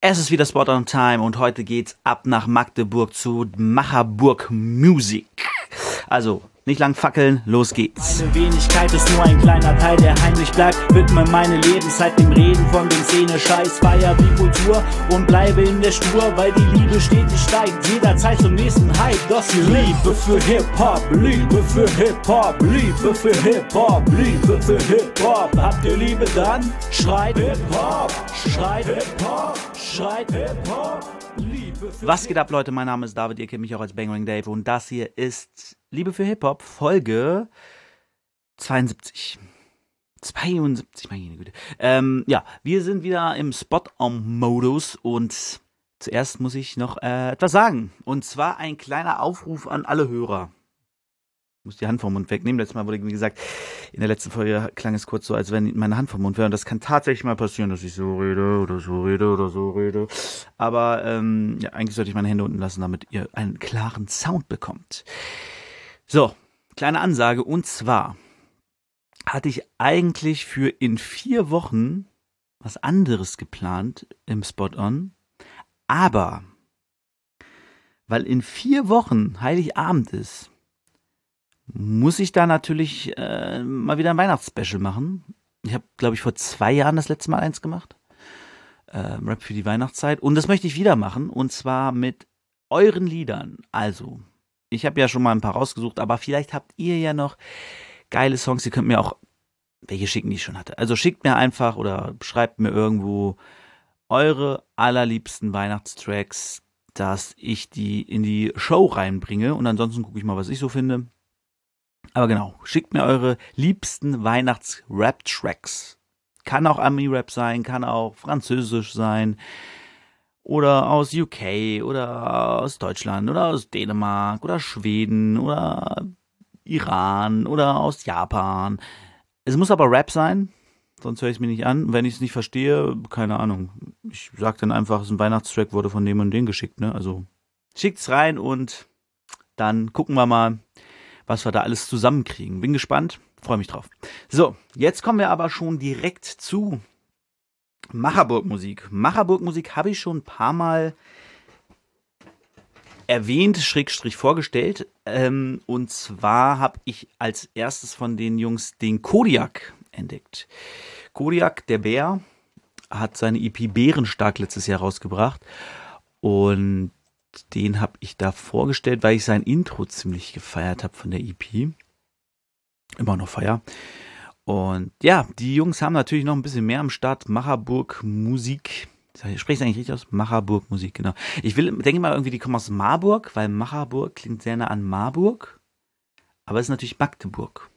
Es ist wieder Spot on Time und heute geht's ab nach Magdeburg zu Macherburg Music. Also, nicht lang fackeln, los geht's. Meine Wenigkeit ist nur ein kleiner Teil, der heimlich bleibt. Widme meine Lebenszeit dem Reden von dem Szene-Scheiß. Feier die Kultur und bleibe in der Spur, weil die Liebe stetig steigt. Jederzeit zum nächsten Hype. Das hier Liebe für Hip-Hop, Liebe für Hip-Hop, Liebe für Hip-Hop, Liebe für Hip-Hop. Habt ihr Liebe dann? Schreit Hip-Hop, schreit Hip-Hop, schreit Hip-Hop. Was geht ab, Leute? Mein Name ist David, ihr kennt mich auch als Bangering Dave und das hier ist Liebe für Hip-Hop, Folge 72. 72, meine Güte. Ähm, ja, wir sind wieder im Spot-On-Modus und zuerst muss ich noch äh, etwas sagen. Und zwar ein kleiner Aufruf an alle Hörer. Ich muss die Hand vom Mund wegnehmen. Letztes Mal wurde, wie gesagt, in der letzten Folge klang es kurz so, als wenn meine Hand vom Mund wäre. Und das kann tatsächlich mal passieren, dass ich so rede oder so rede oder so rede. Aber ähm, ja, eigentlich sollte ich meine Hände unten lassen, damit ihr einen klaren Sound bekommt. So, kleine Ansage. Und zwar hatte ich eigentlich für in vier Wochen was anderes geplant im Spot-On. Aber weil in vier Wochen Heiligabend ist, muss ich da natürlich äh, mal wieder ein Weihnachtsspecial machen. Ich habe, glaube ich, vor zwei Jahren das letzte Mal eins gemacht. Ähm, Rap für die Weihnachtszeit. Und das möchte ich wieder machen. Und zwar mit euren Liedern. Also, ich habe ja schon mal ein paar rausgesucht, aber vielleicht habt ihr ja noch geile Songs. Ihr könnt mir auch welche schicken, die ich schon hatte. Also schickt mir einfach oder schreibt mir irgendwo eure allerliebsten Weihnachtstracks, dass ich die in die Show reinbringe. Und ansonsten gucke ich mal, was ich so finde. Aber genau, schickt mir eure liebsten Weihnachts-Rap-Tracks. Kann auch Ami-Rap sein, kann auch Französisch sein. Oder aus UK oder aus Deutschland oder aus Dänemark oder Schweden oder Iran oder aus Japan. Es muss aber Rap sein, sonst höre ich es mir nicht an. Wenn ich es nicht verstehe, keine Ahnung. Ich sage dann einfach, es ist ein Weihnachtstrack, wurde von dem und dem geschickt. Ne? Also schickt's rein und dann gucken wir mal, was wir da alles zusammenkriegen. Bin gespannt, freue mich drauf. So, jetzt kommen wir aber schon direkt zu Macherburg-Musik. Macherburg-Musik habe ich schon ein paar Mal erwähnt, schrägstrich vorgestellt. Ähm, und zwar habe ich als erstes von den Jungs den Kodiak entdeckt. Kodiak, der Bär, hat seine EP Bärenstark letztes Jahr rausgebracht. Und den habe ich da vorgestellt, weil ich sein Intro ziemlich gefeiert habe von der EP. Immer noch feier. Und ja, die Jungs haben natürlich noch ein bisschen mehr am Start. Macherburg Musik. Ich spreche es eigentlich richtig aus? Macherburg Musik, genau. Ich will, denke mal irgendwie, die kommen aus Marburg, weil Macherburg klingt sehr nah an Marburg. Aber es ist natürlich Magdeburg.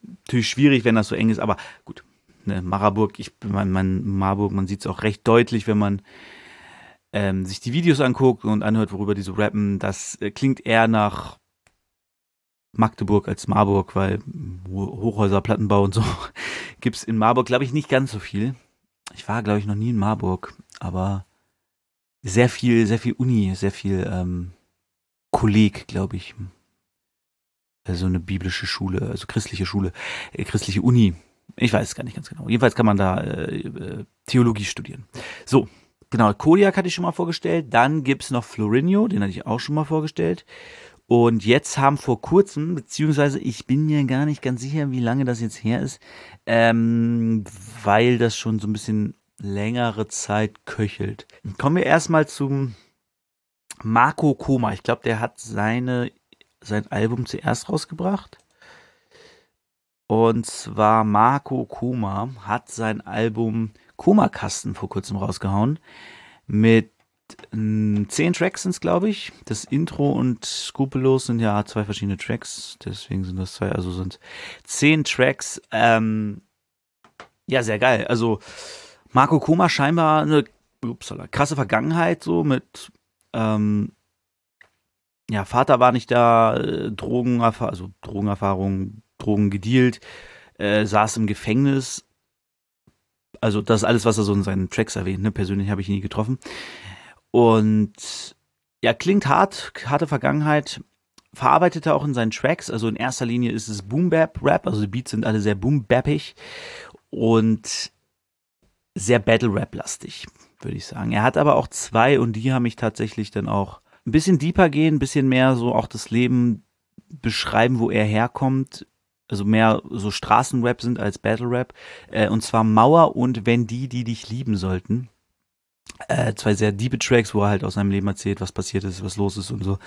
Natürlich schwierig, wenn das so eng ist, aber gut. Ne, Macherburg, ich, man, man, Marburg, man sieht es auch recht deutlich, wenn man ähm, sich die Videos anguckt und anhört, worüber die so rappen. Das äh, klingt eher nach Magdeburg als Marburg, weil Hochhäuser, Plattenbau und so gibt's in Marburg, glaube ich, nicht ganz so viel. Ich war, glaube ich, noch nie in Marburg, aber sehr viel, sehr viel Uni, sehr viel ähm, Kolleg, glaube ich. Also eine biblische Schule, also christliche Schule, äh, christliche Uni. Ich weiß es gar nicht ganz genau. Jedenfalls kann man da äh, äh, Theologie studieren. So, genau, Kodiak hatte ich schon mal vorgestellt. Dann gibt's noch Florinho, den hatte ich auch schon mal vorgestellt. Und jetzt haben vor kurzem, beziehungsweise ich bin mir gar nicht ganz sicher, wie lange das jetzt her ist, ähm, weil das schon so ein bisschen längere Zeit köchelt. Kommen wir erstmal zum Marco Koma. Ich glaube, der hat seine, sein Album zuerst rausgebracht. Und zwar Marco Koma hat sein Album Koma Kasten vor kurzem rausgehauen. Mit zehn Tracks sind es, glaube ich. Das Intro und Skrupellos sind ja zwei verschiedene Tracks, deswegen sind das zwei, also sind zehn Tracks. Ähm, ja, sehr geil. Also Marco Koma scheinbar eine upsala, krasse Vergangenheit, so mit ähm, ja, Vater war nicht da, äh, Drogenerfahrung, also Drogenerfahrung, Drogen gedealt, äh, saß im Gefängnis. Also das ist alles, was er so in seinen Tracks erwähnt. Ne? Persönlich habe ich ihn nie getroffen. Und ja, klingt hart, harte Vergangenheit. Verarbeitet er auch in seinen Tracks. Also in erster Linie ist es Boom Bap Rap. Also die Beats sind alle sehr boom bappig. Und sehr Battle-Rap-lastig, würde ich sagen. Er hat aber auch zwei und die haben mich tatsächlich dann auch ein bisschen deeper gehen, ein bisschen mehr so auch das Leben beschreiben, wo er herkommt. Also mehr so Straßenrap sind als Battle-Rap. Äh, und zwar Mauer und Wenn die, die dich lieben sollten. Äh, zwei sehr diebe Tracks, wo er halt aus seinem Leben erzählt, was passiert ist, was los ist und so.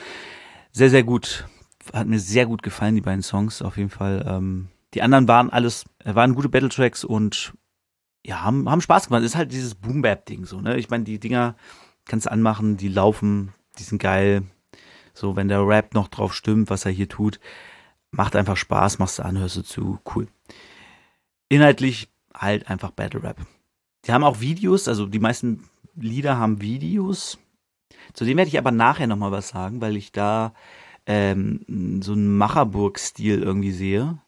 Sehr, sehr gut. Hat mir sehr gut gefallen, die beiden Songs, auf jeden Fall. Ähm, die anderen waren alles, äh, waren gute Battle-Tracks und ja, haben, haben Spaß gemacht. ist halt dieses Boom-Bap-Ding so, ne? Ich meine, die Dinger kannst du anmachen, die laufen, die sind geil. So, wenn der Rap noch drauf stimmt, was er hier tut, macht einfach Spaß, machst du an, hörst du zu, cool. Inhaltlich halt einfach Battle Rap. Die haben auch Videos, also die meisten Lieder haben Videos. Zu dem werde ich aber nachher nochmal was sagen, weil ich da ähm, so einen Macherburg-Stil irgendwie sehe,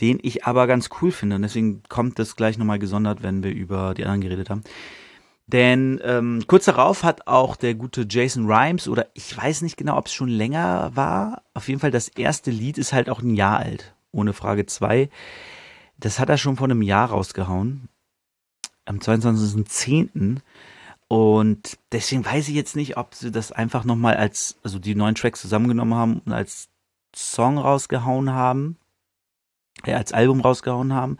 den ich aber ganz cool finde. Und deswegen kommt das gleich nochmal gesondert, wenn wir über die anderen geredet haben. Denn ähm, kurz darauf hat auch der gute Jason Rhymes, oder ich weiß nicht genau, ob es schon länger war, auf jeden Fall das erste Lied ist halt auch ein Jahr alt, ohne Frage zwei. Das hat er schon vor einem Jahr rausgehauen, am 22.10. Und deswegen weiß ich jetzt nicht, ob sie das einfach nochmal als, also die neuen Tracks zusammengenommen haben und als Song rausgehauen haben, äh, als Album rausgehauen haben,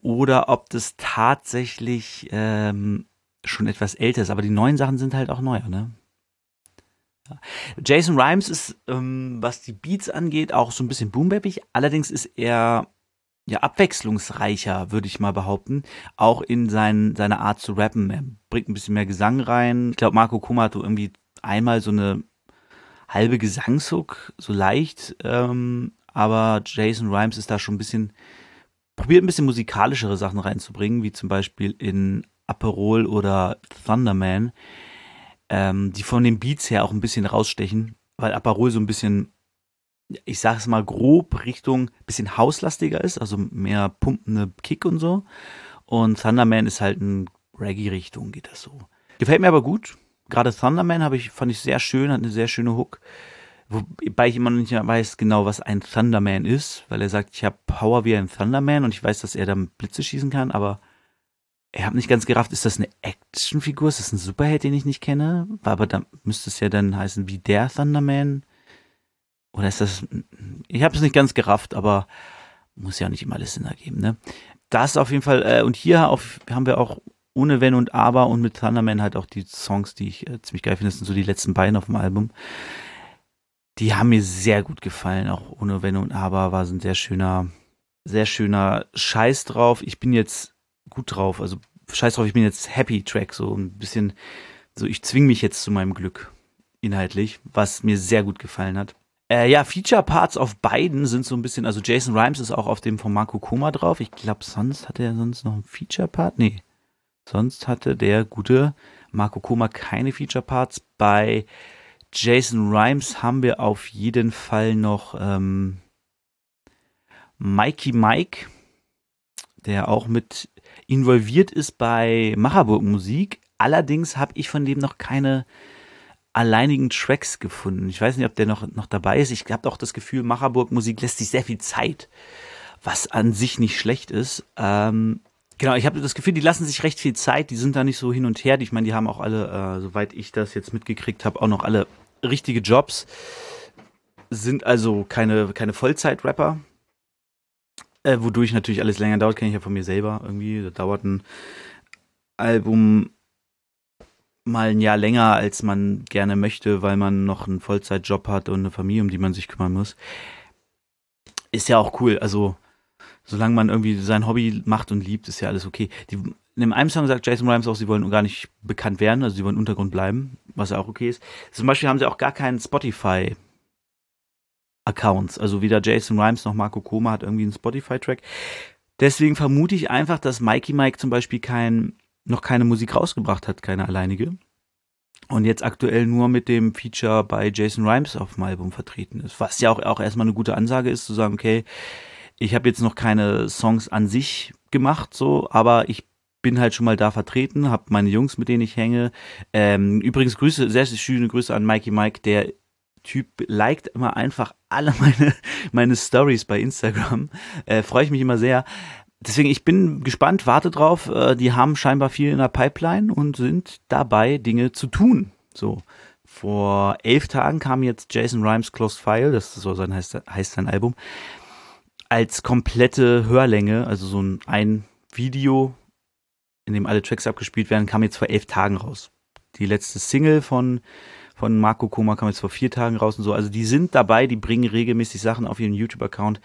oder ob das tatsächlich ähm, schon etwas älter ist. Aber die neuen Sachen sind halt auch neuer, ne? Ja. Jason Rhymes ist, ähm, was die Beats angeht, auch so ein bisschen boombappig. Allerdings ist er ja, abwechslungsreicher, würde ich mal behaupten. Auch in sein, seiner Art zu rappen. Er bringt ein bisschen mehr Gesang rein. Ich glaube, Marco Kuma hat irgendwie einmal so eine halbe Gesangshook, so leicht. Ähm, aber Jason Rhymes ist da schon ein bisschen, probiert ein bisschen musikalischere Sachen reinzubringen, wie zum Beispiel in Aperol oder Thunderman, ähm, die von den Beats her auch ein bisschen rausstechen, weil Aperol so ein bisschen ich sage es mal grob, Richtung bisschen hauslastiger ist, also mehr pumpende Kick und so. Und Thunderman ist halt in Reggae-Richtung, geht das so. Gefällt mir aber gut. Gerade Thunderman habe ich, fand ich sehr schön, hat eine sehr schöne Hook. Wobei ich immer noch nicht weiß genau, was ein Thunderman ist, weil er sagt, ich habe Power wie ein Thunderman und ich weiß, dass er dann Blitze schießen kann, aber ich habe nicht ganz gerafft, ist das eine Actionfigur? Ist das ein Superheld, den ich nicht kenne? Aber dann müsste es ja dann heißen wie der Thunderman. Oder ist das. Ich habe es nicht ganz gerafft, aber muss ja nicht immer alles Sinn ergeben, ne? Das auf jeden Fall, äh, und hier auf, haben wir auch ohne Wenn und Aber und mit Thunderman halt auch die Songs, die ich äh, ziemlich geil finde, das sind so die letzten beiden auf dem Album. Die haben mir sehr gut gefallen, auch ohne Wenn und Aber war so ein sehr schöner, sehr schöner Scheiß drauf. Ich bin jetzt gut drauf, also Scheiß drauf, ich bin jetzt Happy Track, so ein bisschen, so ich zwing mich jetzt zu meinem Glück inhaltlich, was mir sehr gut gefallen hat. Äh, ja, Feature-Parts auf beiden sind so ein bisschen, also Jason Rhymes ist auch auf dem von Marco Koma drauf. Ich glaube, sonst hatte er sonst noch einen Feature-Part. Nee, sonst hatte der gute Marco Koma keine Feature-Parts. Bei Jason Rhymes haben wir auf jeden Fall noch ähm, Mikey Mike, der auch mit involviert ist bei Macherburg Musik. Allerdings habe ich von dem noch keine alleinigen Tracks gefunden. Ich weiß nicht, ob der noch, noch dabei ist. Ich habe auch das Gefühl, Macherburg Musik lässt sich sehr viel Zeit, was an sich nicht schlecht ist. Ähm, genau, ich habe das Gefühl, die lassen sich recht viel Zeit. Die sind da nicht so hin und her. Ich meine, die haben auch alle, äh, soweit ich das jetzt mitgekriegt habe, auch noch alle richtige Jobs. Sind also keine, keine Vollzeit-Rapper. Äh, wodurch natürlich alles länger dauert, kenne ich ja von mir selber irgendwie. Da dauert ein Album mal ein Jahr länger, als man gerne möchte, weil man noch einen Vollzeitjob hat und eine Familie, um die man sich kümmern muss. Ist ja auch cool. Also, solange man irgendwie sein Hobby macht und liebt, ist ja alles okay. Die, in einem Song sagt Jason Rhymes auch, sie wollen gar nicht bekannt werden, also sie wollen Untergrund bleiben, was ja auch okay ist. Zum Beispiel haben sie auch gar keinen Spotify Accounts. Also weder Jason Rhymes noch Marco Koma hat irgendwie einen Spotify-Track. Deswegen vermute ich einfach, dass Mikey Mike zum Beispiel kein noch keine Musik rausgebracht hat, keine alleinige. Und jetzt aktuell nur mit dem Feature bei Jason Rhymes auf dem Album vertreten ist. Was ja auch, auch erstmal eine gute Ansage ist, zu sagen, okay, ich habe jetzt noch keine Songs an sich gemacht, so, aber ich bin halt schon mal da vertreten, habe meine Jungs, mit denen ich hänge. Ähm, übrigens Grüße, sehr, schöne Grüße an Mikey Mike, der Typ liked immer einfach alle meine, meine Stories bei Instagram. Äh, Freue ich mich immer sehr. Deswegen, ich bin gespannt, warte drauf. Äh, die haben scheinbar viel in der Pipeline und sind dabei, Dinge zu tun. So. Vor elf Tagen kam jetzt Jason Rhymes Closed File, das so sein heißt, heißt sein Album, als komplette Hörlänge, also so ein, ein Video, in dem alle Tracks abgespielt werden, kam jetzt vor elf Tagen raus. Die letzte Single von von Marco Koma kam jetzt vor vier Tagen raus und so. Also die sind dabei, die bringen regelmäßig Sachen auf ihren YouTube-Account.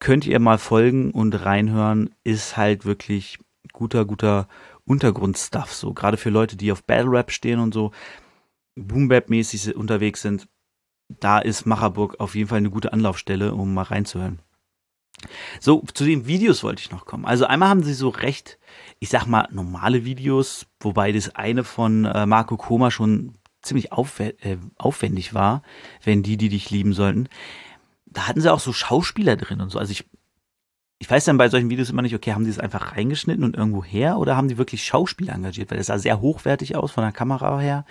Könnt ihr mal folgen und reinhören. Ist halt wirklich guter, guter Untergrundstuff. So, gerade für Leute, die auf Battle Rap stehen und so, Boom Bap-mäßig unterwegs sind. Da ist Macherburg auf jeden Fall eine gute Anlaufstelle, um mal reinzuhören. So, zu den Videos wollte ich noch kommen. Also einmal haben sie so recht, ich sag mal, normale Videos, wobei das eine von äh, Marco Koma schon ziemlich äh, aufwendig war, wenn die, die dich lieben sollten. Da hatten sie auch so Schauspieler drin und so. Also ich, ich weiß dann bei solchen Videos immer nicht, okay, haben die es einfach reingeschnitten und irgendwo her oder haben die wirklich Schauspieler engagiert? Weil das sah sehr hochwertig aus von der Kamera her.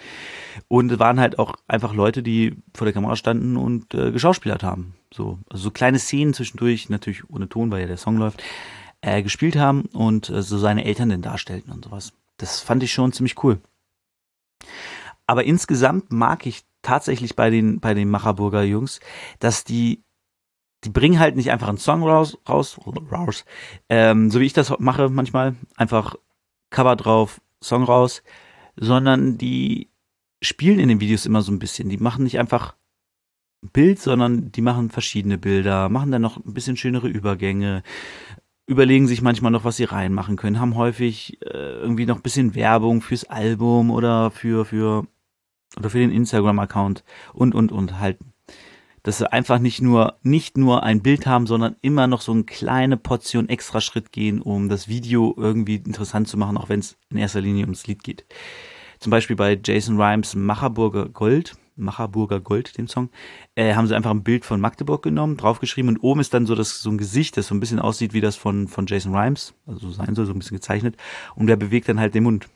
Und es waren halt auch einfach Leute, die vor der Kamera standen und äh, geschauspielert haben. So, also so kleine Szenen zwischendurch, natürlich ohne Ton, weil ja der Song läuft, äh, gespielt haben und äh, so seine Eltern denn darstellten und sowas. Das fand ich schon ziemlich cool. Aber insgesamt mag ich tatsächlich bei den, bei den Macherburger Jungs, dass die, die bringen halt nicht einfach einen Song raus, raus, raus ähm, so wie ich das mache manchmal, einfach Cover drauf, Song raus, sondern die spielen in den Videos immer so ein bisschen. Die machen nicht einfach ein Bild, sondern die machen verschiedene Bilder, machen dann noch ein bisschen schönere Übergänge, überlegen sich manchmal noch, was sie reinmachen können, haben häufig äh, irgendwie noch ein bisschen Werbung fürs Album oder für, für oder für den Instagram-Account und, und, und halt, dass sie einfach nicht nur, nicht nur ein Bild haben, sondern immer noch so eine kleine Portion extra Schritt gehen, um das Video irgendwie interessant zu machen, auch wenn es in erster Linie ums Lied geht. Zum Beispiel bei Jason Rhymes Macherburger Gold, Macherburger Gold, den Song, äh, haben sie einfach ein Bild von Magdeburg genommen, draufgeschrieben und oben ist dann so das so ein Gesicht, das so ein bisschen aussieht wie das von von Jason Rhymes, also so sein soll, so ein bisschen gezeichnet und der bewegt dann halt den Mund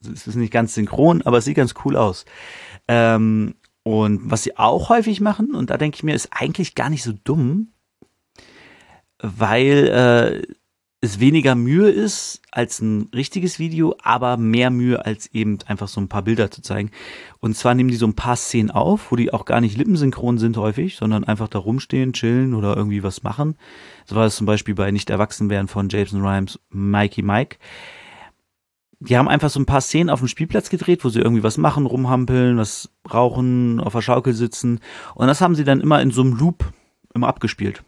es ist nicht ganz synchron, aber es sieht ganz cool aus. Ähm, und was sie auch häufig machen, und da denke ich mir, ist eigentlich gar nicht so dumm, weil äh, es weniger Mühe ist als ein richtiges Video, aber mehr Mühe als eben einfach so ein paar Bilder zu zeigen. Und zwar nehmen die so ein paar Szenen auf, wo die auch gar nicht lippensynchron sind häufig, sondern einfach da rumstehen, chillen oder irgendwie was machen. So war es zum Beispiel bei Nicht erwachsen werden von Jason Rhymes Mikey Mike die haben einfach so ein paar Szenen auf dem Spielplatz gedreht, wo sie irgendwie was machen, rumhampeln, was rauchen, auf der Schaukel sitzen. Und das haben sie dann immer in so einem Loop immer abgespielt.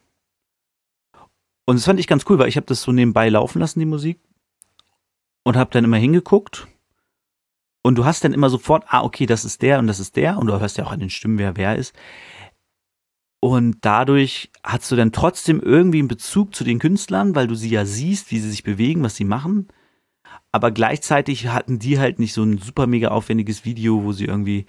Und das fand ich ganz cool, weil ich habe das so nebenbei laufen lassen, die Musik. Und habe dann immer hingeguckt. Und du hast dann immer sofort, ah, okay, das ist der und das ist der. Und du hörst ja auch an den Stimmen, wer wer ist. Und dadurch hast du dann trotzdem irgendwie einen Bezug zu den Künstlern, weil du sie ja siehst, wie sie sich bewegen, was sie machen aber gleichzeitig hatten die halt nicht so ein super mega aufwendiges Video, wo sie irgendwie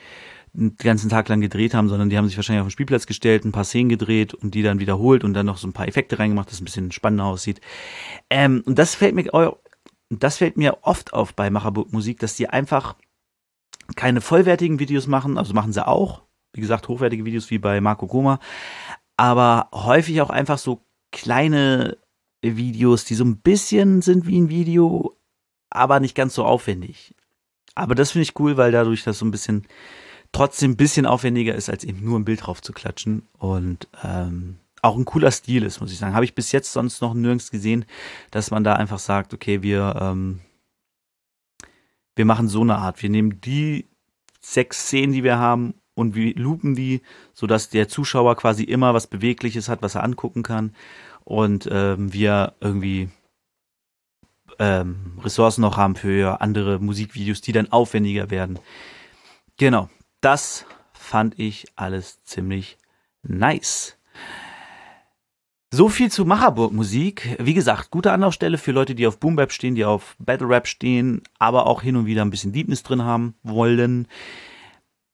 den ganzen Tag lang gedreht haben, sondern die haben sich wahrscheinlich auf den Spielplatz gestellt, ein paar Szenen gedreht und die dann wiederholt und dann noch so ein paar Effekte reingemacht, dass ein bisschen spannender aussieht. Ähm, und das fällt mir, das fällt mir oft auf bei Macherburg Musik, dass die einfach keine vollwertigen Videos machen, also machen sie auch, wie gesagt, hochwertige Videos wie bei Marco Goma, aber häufig auch einfach so kleine Videos, die so ein bisschen sind wie ein Video, aber nicht ganz so aufwendig. Aber das finde ich cool, weil dadurch das so ein bisschen trotzdem ein bisschen aufwendiger ist, als eben nur ein Bild drauf zu klatschen. Und ähm, auch ein cooler Stil ist, muss ich sagen. Habe ich bis jetzt sonst noch nirgends gesehen, dass man da einfach sagt, okay, wir, ähm, wir machen so eine Art. Wir nehmen die sechs Szenen, die wir haben, und wir loopen die, sodass der Zuschauer quasi immer was Bewegliches hat, was er angucken kann. Und ähm, wir irgendwie ähm, Ressourcen noch haben für andere Musikvideos, die dann aufwendiger werden. Genau, das fand ich alles ziemlich nice. So viel zu Macherburg Musik. Wie gesagt, gute Anlaufstelle für Leute, die auf Boom Bap stehen, die auf Battle Rap stehen, aber auch hin und wieder ein bisschen Deepness drin haben wollen.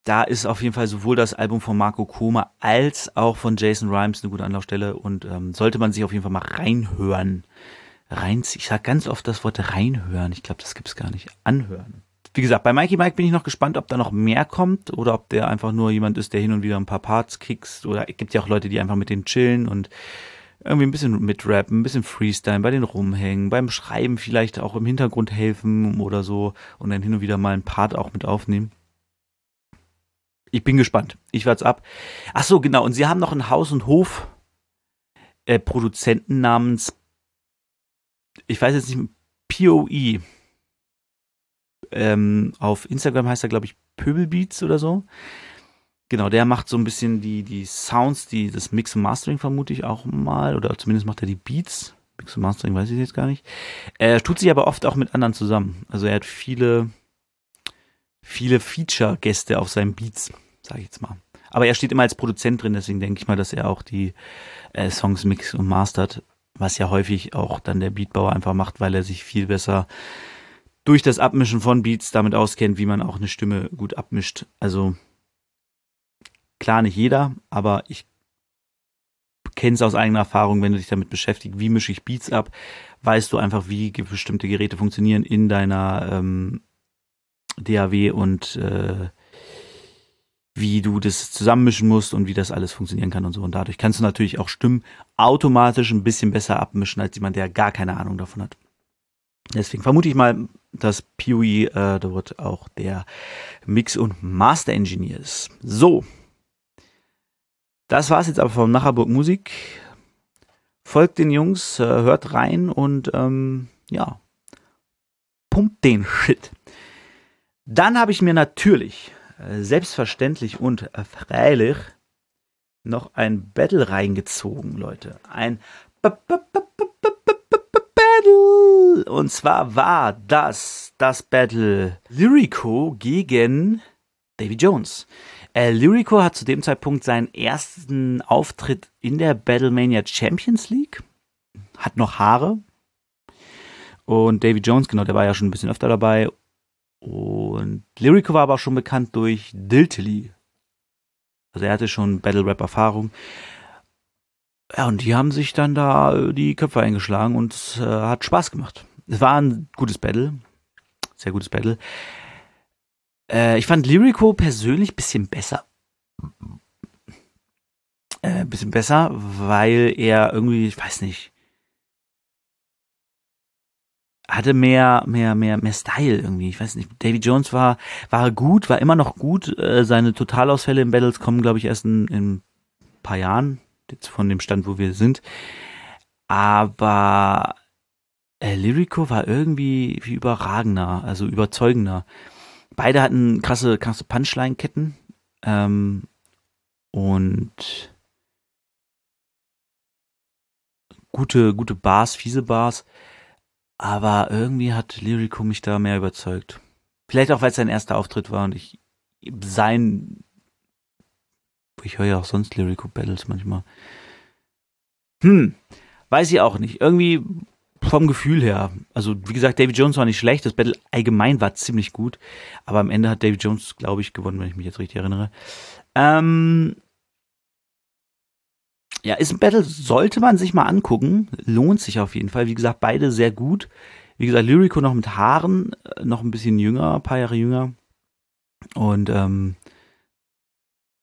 Da ist auf jeden Fall sowohl das Album von Marco Koma als auch von Jason Rhymes eine gute Anlaufstelle und ähm, sollte man sich auf jeden Fall mal reinhören reinziehen. Ich sage ganz oft das Wort reinhören. Ich glaube, das gibt's gar nicht. Anhören. Wie gesagt, bei Mikey Mike bin ich noch gespannt, ob da noch mehr kommt oder ob der einfach nur jemand ist, der hin und wieder ein paar Parts kickst. Oder es gibt ja auch Leute, die einfach mit dem chillen und irgendwie ein bisschen mitrappen, ein bisschen Freestyle, bei den rumhängen, beim Schreiben vielleicht auch im Hintergrund helfen oder so und dann hin und wieder mal einen Part auch mit aufnehmen. Ich bin gespannt. Ich warte ab. Ach so, genau. Und sie haben noch einen Haus- und Hof äh, namens, ich weiß jetzt nicht, POE. Ähm, auf Instagram heißt er, glaube ich, Pöbelbeats oder so. Genau, der macht so ein bisschen die, die Sounds, die, das Mix und Mastering vermute ich auch mal, oder zumindest macht er die Beats. Mix und Mastering weiß ich jetzt gar nicht. Er tut sich aber oft auch mit anderen zusammen. Also er hat viele, viele Feature-Gäste auf seinen Beats, sage ich jetzt mal. Aber er steht immer als Produzent drin, deswegen denke ich mal, dass er auch die äh, Songs mix und mastert, was ja häufig auch dann der Beatbauer einfach macht, weil er sich viel besser durch das Abmischen von Beats damit auskennt, wie man auch eine Stimme gut abmischt. Also Klar, nicht jeder, aber ich kenne es aus eigener Erfahrung, wenn du dich damit beschäftigst, wie mische ich Beats ab, weißt du einfach, wie bestimmte Geräte funktionieren in deiner ähm, DAW und äh, wie du das zusammenmischen musst und wie das alles funktionieren kann und so. Und dadurch kannst du natürlich auch Stimmen automatisch ein bisschen besser abmischen als jemand, der gar keine Ahnung davon hat. Deswegen vermute ich mal, dass Pewee äh, dort auch der Mix- und Master-Engineer ist. So, das war's jetzt aber vom Nacherburg Musik. Folgt den Jungs, äh, hört rein und ähm, ja, pumpt den Shit. Dann habe ich mir natürlich, selbstverständlich und freilich, noch ein Battle reingezogen, Leute. Ein Battle. Und zwar war das das Battle Lyrico gegen Davy Jones. Äh, Lyrico hat zu dem Zeitpunkt seinen ersten Auftritt in der Battlemania Champions League. Hat noch Haare. Und Davy Jones, genau, der war ja schon ein bisschen öfter dabei. Und Lyrico war aber auch schon bekannt durch Diltily. Also er hatte schon Battle Rap Erfahrung. Ja, und die haben sich dann da die Köpfe eingeschlagen und es äh, hat Spaß gemacht. Es war ein gutes Battle. Sehr gutes Battle. Äh, ich fand Lyrico persönlich ein bisschen besser. Ein äh, bisschen besser, weil er irgendwie, ich weiß nicht, hatte mehr, mehr, mehr, mehr Style irgendwie. Ich weiß nicht. Davy Jones war, war gut, war immer noch gut. Äh, seine Totalausfälle im Battles kommen, glaube ich, erst in, in ein paar Jahren, jetzt von dem Stand, wo wir sind. Aber äh, Lyrico war irgendwie wie überragender, also überzeugender. Beide hatten krasse, krasse Punchline-Ketten. Ähm, und gute, gute Bars, fiese Bars. Aber irgendwie hat Lyrico mich da mehr überzeugt. Vielleicht auch, weil es sein erster Auftritt war und ich sein. Ich höre ja auch sonst Lyrico Battles manchmal. Hm, weiß ich auch nicht. Irgendwie vom Gefühl her. Also, wie gesagt, David Jones war nicht schlecht. Das Battle allgemein war ziemlich gut. Aber am Ende hat David Jones, glaube ich, gewonnen, wenn ich mich jetzt richtig erinnere. Ähm, ja, ist ein Battle, sollte man sich mal angucken. Lohnt sich auf jeden Fall. Wie gesagt, beide sehr gut. Wie gesagt, Lyrico noch mit Haaren, äh, noch ein bisschen jünger, ein paar Jahre jünger. Und ähm,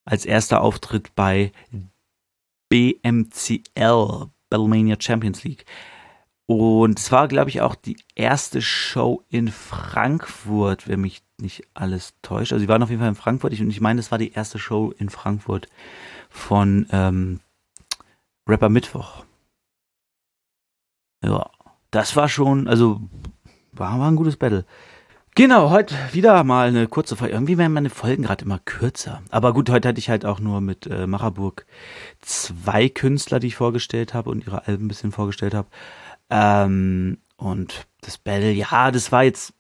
als erster Auftritt bei BMCL, Battlemania Champions League. Und es war, glaube ich, auch die erste Show in Frankfurt, wenn mich nicht alles täuscht. Also sie waren auf jeden Fall in Frankfurt und ich meine, es war die erste Show in Frankfurt von ähm, Rapper Mittwoch. Ja, das war schon, also war, war ein gutes Battle. Genau, heute wieder mal eine kurze Folge. Irgendwie werden meine Folgen gerade immer kürzer. Aber gut, heute hatte ich halt auch nur mit äh, Macherburg zwei Künstler, die ich vorgestellt habe und ihre Alben ein bisschen vorgestellt habe. Ähm, und das Battle, ja, das war jetzt,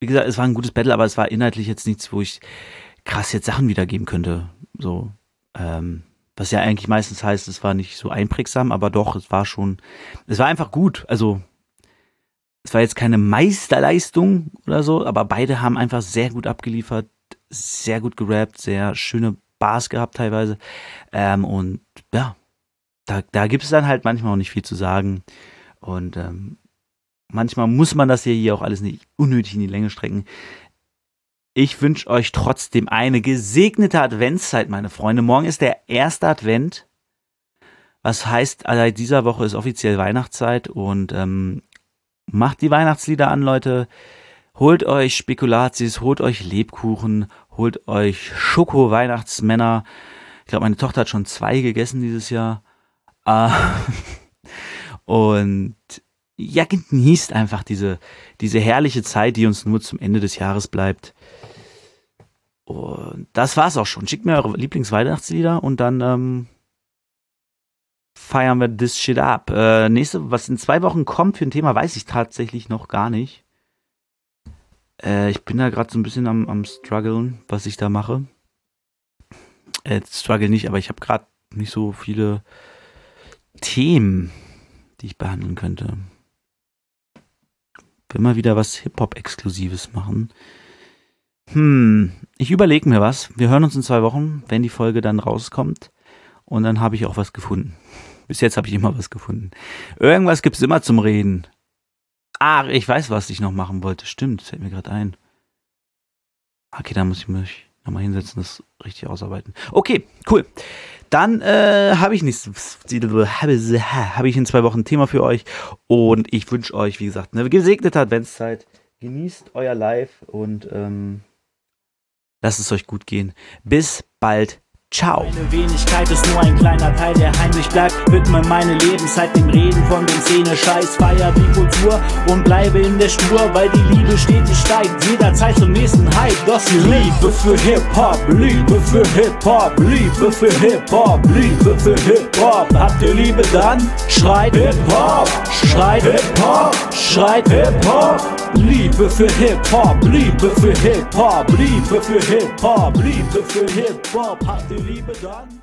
wie gesagt, es war ein gutes Battle, aber es war inhaltlich jetzt nichts, wo ich krass jetzt Sachen wiedergeben könnte. So, ähm, was ja eigentlich meistens heißt, es war nicht so einprägsam, aber doch, es war schon, es war einfach gut. Also, es war jetzt keine Meisterleistung oder so, aber beide haben einfach sehr gut abgeliefert, sehr gut gerappt, sehr schöne Bars gehabt teilweise. Ähm, und ja, da, da gibt es dann halt manchmal auch nicht viel zu sagen. Und ähm, manchmal muss man das hier auch alles nicht unnötig in die Länge strecken. Ich wünsche euch trotzdem eine gesegnete Adventszeit, meine Freunde. Morgen ist der erste Advent. Was heißt, seit dieser Woche ist offiziell Weihnachtszeit und ähm, macht die Weihnachtslieder an, Leute. Holt euch Spekulatius, holt euch Lebkuchen, holt euch Schoko-Weihnachtsmänner. Ich glaube, meine Tochter hat schon zwei gegessen dieses Jahr. Äh, und ja, genießt einfach diese, diese herrliche Zeit, die uns nur zum Ende des Jahres bleibt. Und das war's auch schon. Schickt mir eure Lieblingsweihnachtslieder und dann ähm, feiern wir this shit up. Äh, nächste, was in zwei Wochen kommt für ein Thema, weiß ich tatsächlich noch gar nicht. Äh, ich bin da gerade so ein bisschen am, am strugglen, was ich da mache. Äh, struggle nicht, aber ich habe gerade nicht so viele Themen, die ich behandeln könnte. Will mal wieder was Hip-Hop-Exklusives machen. Hm, ich überlege mir was. Wir hören uns in zwei Wochen, wenn die Folge dann rauskommt. Und dann habe ich auch was gefunden. Bis jetzt habe ich immer was gefunden. Irgendwas gibt es immer zum Reden. Ah, ich weiß, was ich noch machen wollte. Stimmt, fällt mir gerade ein. Okay, da muss ich mich nochmal hinsetzen, das richtig ausarbeiten. Okay, cool. Dann äh, habe ich nichts, habe ich in zwei Wochen ein Thema für euch und ich wünsche euch, wie gesagt, eine gesegnete Adventszeit. Genießt euer Live und ähm, lasst es euch gut gehen. Bis bald. Ciao. Meine Wenigkeit ist nur ein kleiner Teil, der heimlich bleibt. Widme meine Lebenszeit dem Reden von dem Szene-Scheiß. Feier die Kultur und bleibe in der Spur, weil die Liebe stetig steigt. Jederzeit zum nächsten Hype. Das die Liebe für Hip-Hop, Liebe für Hip-Hop, Liebe für Hip-Hop, Liebe für Hip-Hop. Habt ihr Liebe dann? Schreit Hip-Hop, schreit Hip-Hop, schreit Hip-Hop. Liebe für Hip-Hop, Liebe für Hip-Hop, Liebe für Hip-Hop, Liebe für Hip-Hop. Habt ihr Liebe dann?